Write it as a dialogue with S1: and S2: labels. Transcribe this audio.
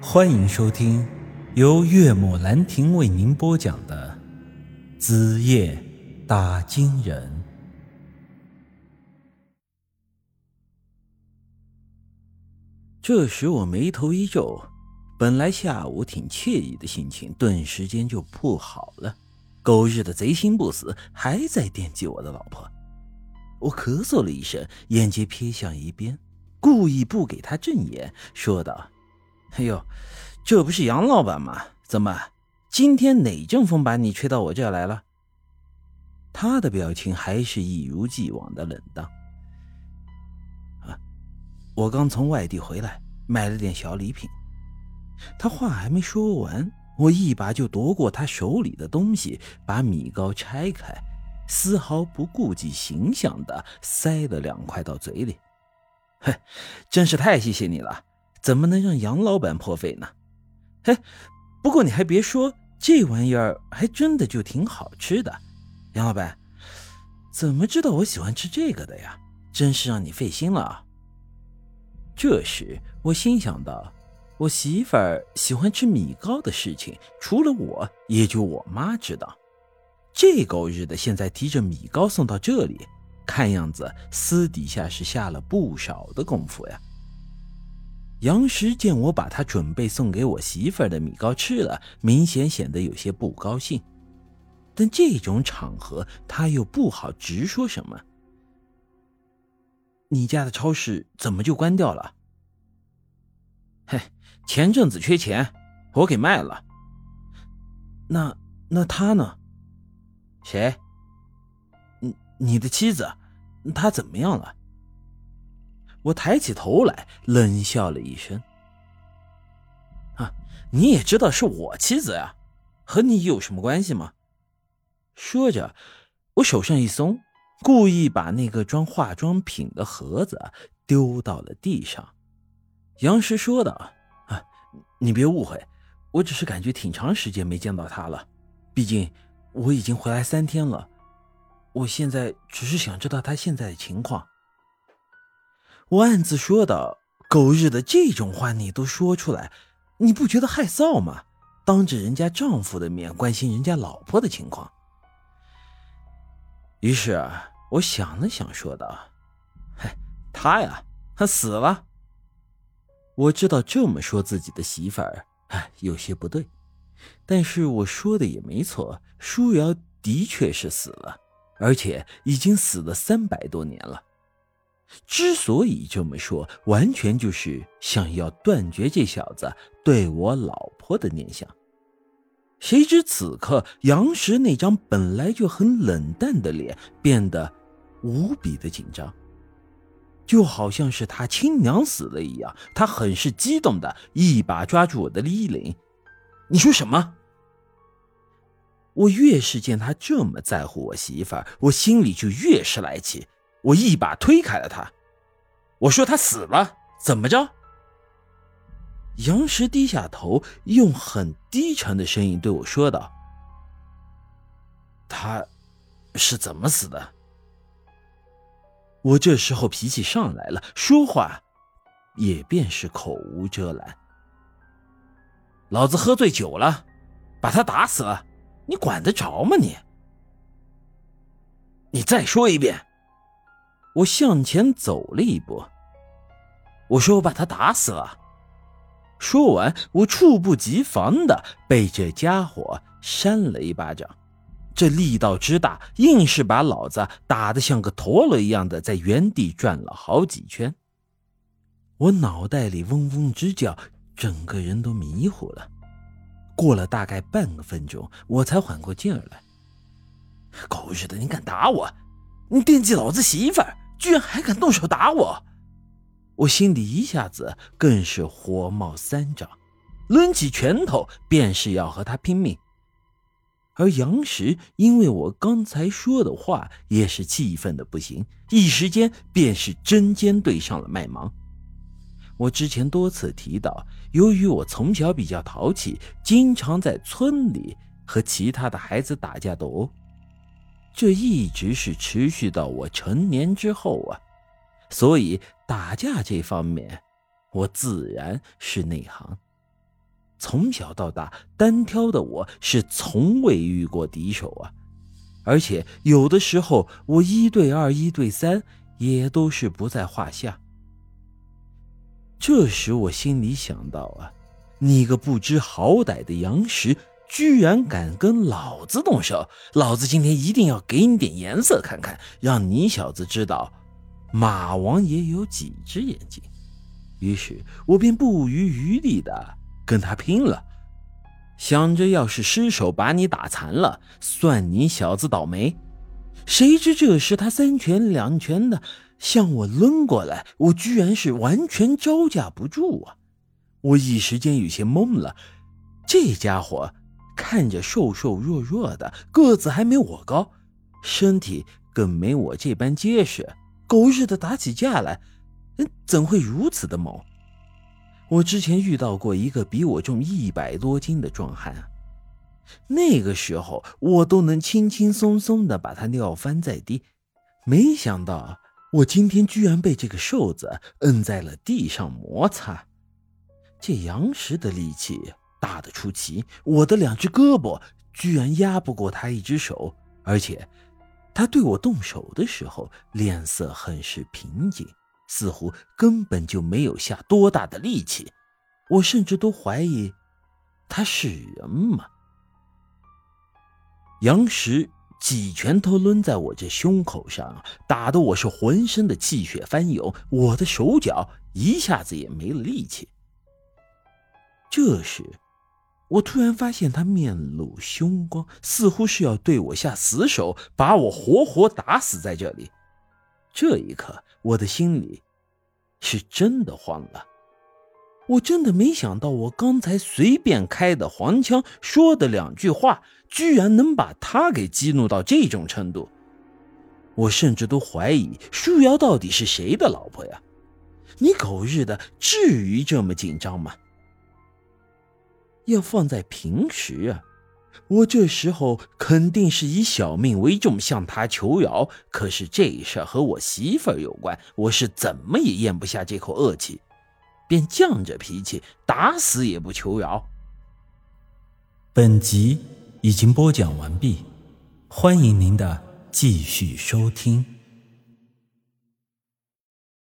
S1: 欢迎收听由岳母兰亭为您播讲的《子夜打金人》。这时我眉头一皱，本来下午挺惬意的心情，顿时间就不好了。狗日的贼心不死，还在惦记我的老婆。我咳嗽了一声，眼睛瞥向一边，故意不给他正眼，说道。哎呦，这不是杨老板吗？怎么，今天哪阵风把你吹到我这来了？他的表情还是一如既往的冷淡。啊，我刚从外地回来，买了点小礼品。他话还没说完，我一把就夺过他手里的东西，把米糕拆开，丝毫不顾及形象的塞了两块到嘴里。嘿，真是太谢谢你了。怎么能让杨老板破费呢？哎，不过你还别说，这玩意儿还真的就挺好吃的。杨老板，怎么知道我喜欢吃这个的呀？真是让你费心了。这时我心想到，我媳妇儿喜欢吃米糕的事情，除了我，也就我妈知道。这狗日的，现在提着米糕送到这里，看样子私底下是下了不少的功夫呀。杨石见我把他准备送给我媳妇儿的米糕吃了，明显显得有些不高兴。但这种场合，他又不好直说什么。你家的超市怎么就关掉了？嘿，前阵子缺钱，我给卖了。那那他呢？谁？你你的妻子，她怎么样了？我抬起头来，冷笑了一声：“啊，你也知道是我妻子呀，和你有什么关系吗？”说着，我手上一松，故意把那个装化妆品的盒子丢到了地上。杨石说道：“啊，你别误会，我只是感觉挺长时间没见到他了，毕竟我已经回来三天了。我现在只是想知道他现在的情况。”我暗自说道：“狗日的，这种话你都说出来，你不觉得害臊吗？当着人家丈夫的面关心人家老婆的情况。”于是我想了想，说道：“嘿，他呀，他死了。我知道这么说自己的媳妇儿，哎，有些不对，但是我说的也没错，舒瑶的确是死了，而且已经死了三百多年了。”之所以这么说，完全就是想要断绝这小子对我老婆的念想。谁知此刻，杨石那张本来就很冷淡的脸变得无比的紧张，就好像是他亲娘死了一样。他很是激动的一把抓住我的衣领：“你说什么？”我越是见他这么在乎我媳妇儿，我心里就越是来气。我一把推开了他，我说他死了，怎么着？杨石低下头，用很低沉的声音对我说道：“他是怎么死的？”我这时候脾气上来了，说话也便是口无遮拦。老子喝醉酒了，把他打死了，你管得着吗？你，你再说一遍。我向前走了一步，我说：“我把他打死了。”说完，我猝不及防的被这家伙扇了一巴掌，这力道之大，硬是把老子打得像个陀螺一样的在原地转了好几圈。我脑袋里嗡嗡直叫，整个人都迷糊了。过了大概半个分钟，我才缓过劲儿来。狗日的，你敢打我？你惦记老子媳妇儿？居然还敢动手打我！我心里一下子更是火冒三丈，抡起拳头便是要和他拼命。而杨石因为我刚才说的话，也是气愤的不行，一时间便是针尖对上了麦芒。我之前多次提到，由于我从小比较淘气，经常在村里和其他的孩子打架斗殴。这一直是持续到我成年之后啊，所以打架这方面，我自然是内行。从小到大，单挑的我是从未遇过敌手啊！而且有的时候，我一对二、一对三也都是不在话下。这时我心里想到啊，你个不知好歹的杨石，居然敢跟老子动手！老子今天一定要给你点颜色看看，让你小子知道，马王爷有几只眼睛。于是我便不遗余力的。跟他拼了，想着要是失手把你打残了，算你小子倒霉。谁知这时他三拳两拳的向我抡过来，我居然是完全招架不住啊！我一时间有些懵了。这家伙看着瘦瘦弱弱的，个子还没我高，身体更没我这般结实，狗日的打起架来，怎会如此的猛？我之前遇到过一个比我重一百多斤的壮汉，那个时候我都能轻轻松松的把他撂翻在地，没想到我今天居然被这个瘦子摁在了地上摩擦。这杨石的力气大得出奇，我的两只胳膊居然压不过他一只手，而且他对我动手的时候脸色很是平静。似乎根本就没有下多大的力气，我甚至都怀疑他是人吗？杨石几拳头抡在我这胸口上，打得我是浑身的气血翻涌，我的手脚一下子也没了力气。这时，我突然发现他面露凶光，似乎是要对我下死手，把我活活打死在这里。这一刻，我的心里是真的慌了。我真的没想到，我刚才随便开的黄腔，说的两句话，居然能把他给激怒到这种程度。我甚至都怀疑舒瑶到底是谁的老婆呀？你狗日的，至于这么紧张吗？要放在平时啊。我这时候肯定是以小命为重向他求饶，可是这事和我媳妇儿有关，我是怎么也咽不下这口恶气，便犟着脾气，打死也不求饶。
S2: 本集已经播讲完毕，欢迎您的继续收听。